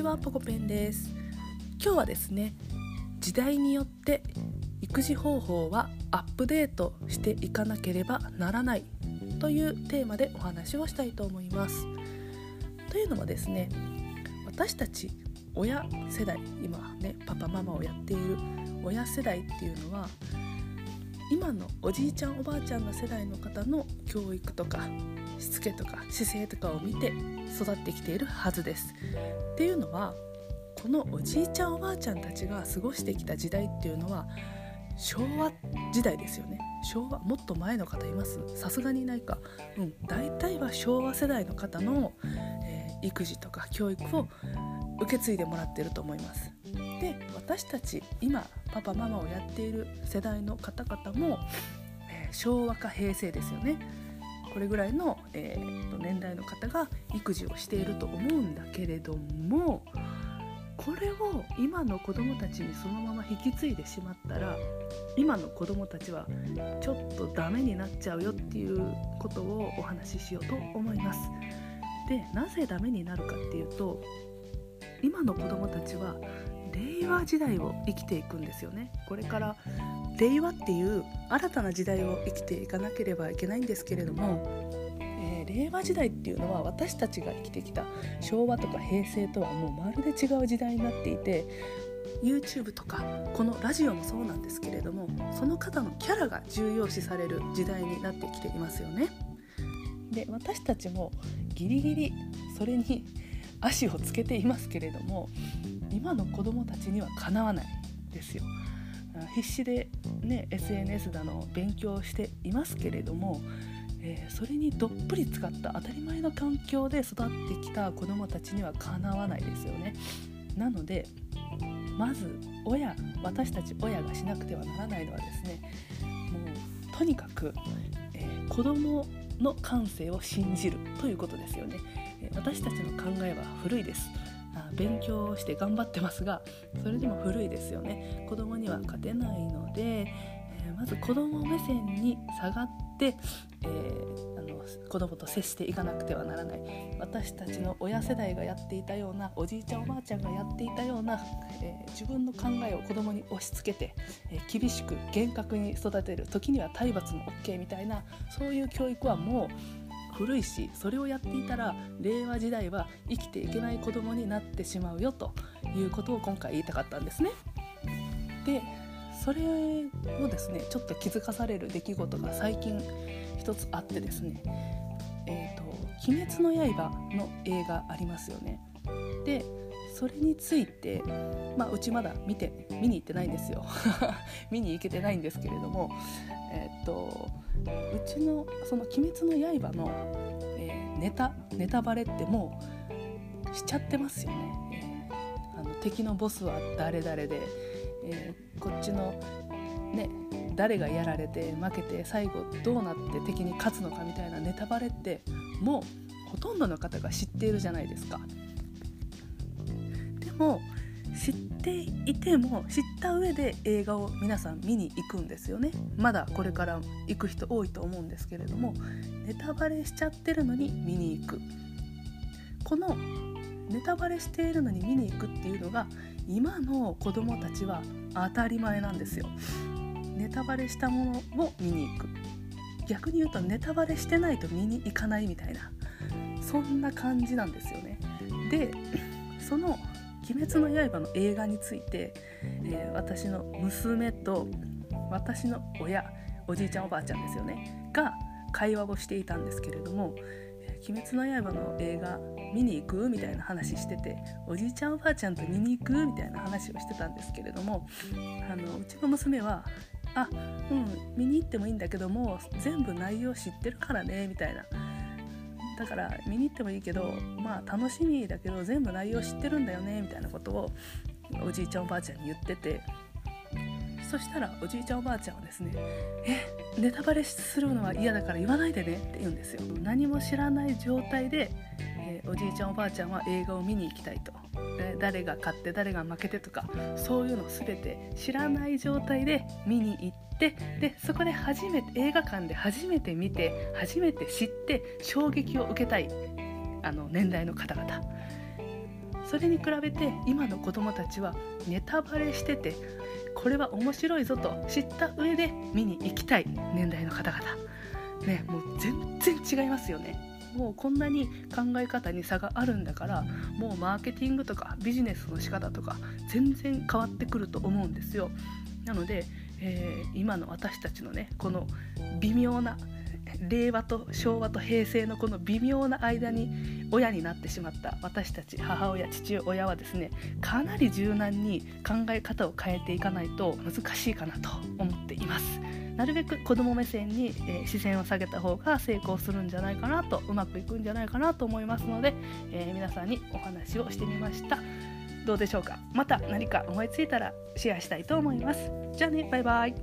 ちはポコペンです。今日はですね時代によって育児方法はアップデートしていかなければならないというテーマでお話をしたいと思います。というのもですね私たち親世代今ねパパママをやっている親世代っていうのは今のおじいちゃんおばあちゃんの世代の方の教育とかしつけとか姿勢とかを見て育ってきているはずです。っていうのはこのおじいちゃんおばあちゃんたちが過ごしてきた時代っていうのは昭和時代ですよね。昭和もっと前の方います。さすがにいないか。うん。大体は昭和世代の方の、えー、育児とか教育を受け継いでもらってると思います。で私たち今パパママをやっている世代の方々も、えー、昭和か平成ですよね。これぐらいの、えー、と年代の方が育児をしていると思うんだけれどもこれを今の子どもたちにそのまま引き継いでしまったら今の子どもたちはちょっとダメになっちゃうよっていうことをお話ししようと思います。でなぜダメになるかっていうと今の子どもたちは令和時代を生きていくんですよねこれから令和っていう新たな時代を生きていかなければいけないんですけれども、えー、令和時代っていうのは私たちが生きてきた昭和とか平成とはもうまるで違う時代になっていて YouTube とかこのラジオもそうなんですけれどもその方のキャラが重要視される時代になってきていますよね。で私たちもギリギリそれに 足をつけていますけれども今の子どもたちにはかなわないですよ。必死で、ね、SNS だの勉強していますけれども、えー、それにどっぷり使った当たり前の環境で育ってきた子どもたちにはかなわないですよね。なのでまず親私たち親がしなくてはならないのはですねもうとにかく、えー、子どもの感性を信じるということですよね。私たちの考えは古いです勉強して頑張ってますがそれでも古いですよね。子供には勝てないので、えー、まず子供目線に下がって、えー、あの子供と接していかなくてはならない。私たちの親世代がやっていたようなおじいちゃんおばあちゃんがやっていたような、えー、自分の考えを子供に押し付けて、え厳しく厳格に育てる時には体罰も OK みたいなそういう教育はもう古いしそれをやっていたら令和時代は生きていけない子供になってしまうよということを今回言いたかったんですね。でそれをですねちょっと気づかされる出来事が最近一つあってですね「えーと、鬼滅の刃」の映画ありますよね。でそれについて、まあ、うちまだ見て見に行ってないんですよ 見に行けてないんですけれどもえっ、とうちのその「鬼滅の刃の」えー、ネタネタバレってもうしちゃってますよね、あの敵のボスは誰々で、えー、こっちのね誰がやられて負けて最後どうなって敵に勝つのかみたいなネタバレってもうほとんどの方が知っているじゃないですか。でも知っていても知った上で映画を皆さん見に行くんですよね。まだこれから行く人多いと思うんですけれどもネタバレしちゃってるのに見に行く。このネタバレしているのに見に行くっていうのが今の子供たちは当たり前なんですよ。ネタバレしたものを見に行く。逆に言うとネタバレしてないと見に行かないみたいなそんな感じなんですよね。でその鬼滅の刃」の映画について、えー、私の娘と私の親おじいちゃんおばあちゃんですよねが会話をしていたんですけれども「鬼滅の刃」の映画見に行くみたいな話してておじいちゃんおばあちゃんと見に行くみたいな話をしてたんですけれどもあのうちの娘は「あうん見に行ってもいいんだけども全部内容知ってるからね」みたいなだから見に行ってもいいけどまあ楽しみだけど全部内容知ってるんだよねみたいなことをおじいちゃんおばあちゃんに言っててそしたらおじいちゃんおばあちゃんはですね「えネタバレするのは嫌だから言わないでね」って言うんですよ。何も知らない状態で、えー、おじいちゃんおばあちゃんは映画を見に行きたいと。え誰が勝って誰が負けてとかそういうの全て知らない状態で見に行ってでそこで初めて映画館で初めて見て初めて知って衝撃を受けたいあの年代の方々。それに比べて今の子どもたちはネタバレしててこれは面白いぞと知った上で見に行きたい年代の方々。ねもう全然違いますよね。もうこんなに考え方に差があるんだからもうマーケティングとかビジネスの仕方とか全然変わってくると思うんですよ。なので、えー、今の私たちのねこの微妙な令和と昭和と平成のこの微妙な間に親になってしまった私たち母親父親はですねかなり柔軟に考え方を変えていかないと難しいかなと思っています。なるべく子ども目線に、えー、視線を下げた方が成功するんじゃないかなとうまくいくんじゃないかなと思いますので、えー、皆さんにお話をしてみました。どうでしょうか？また何か思いついたらシェアしたいと思います。じゃあねバイバイ。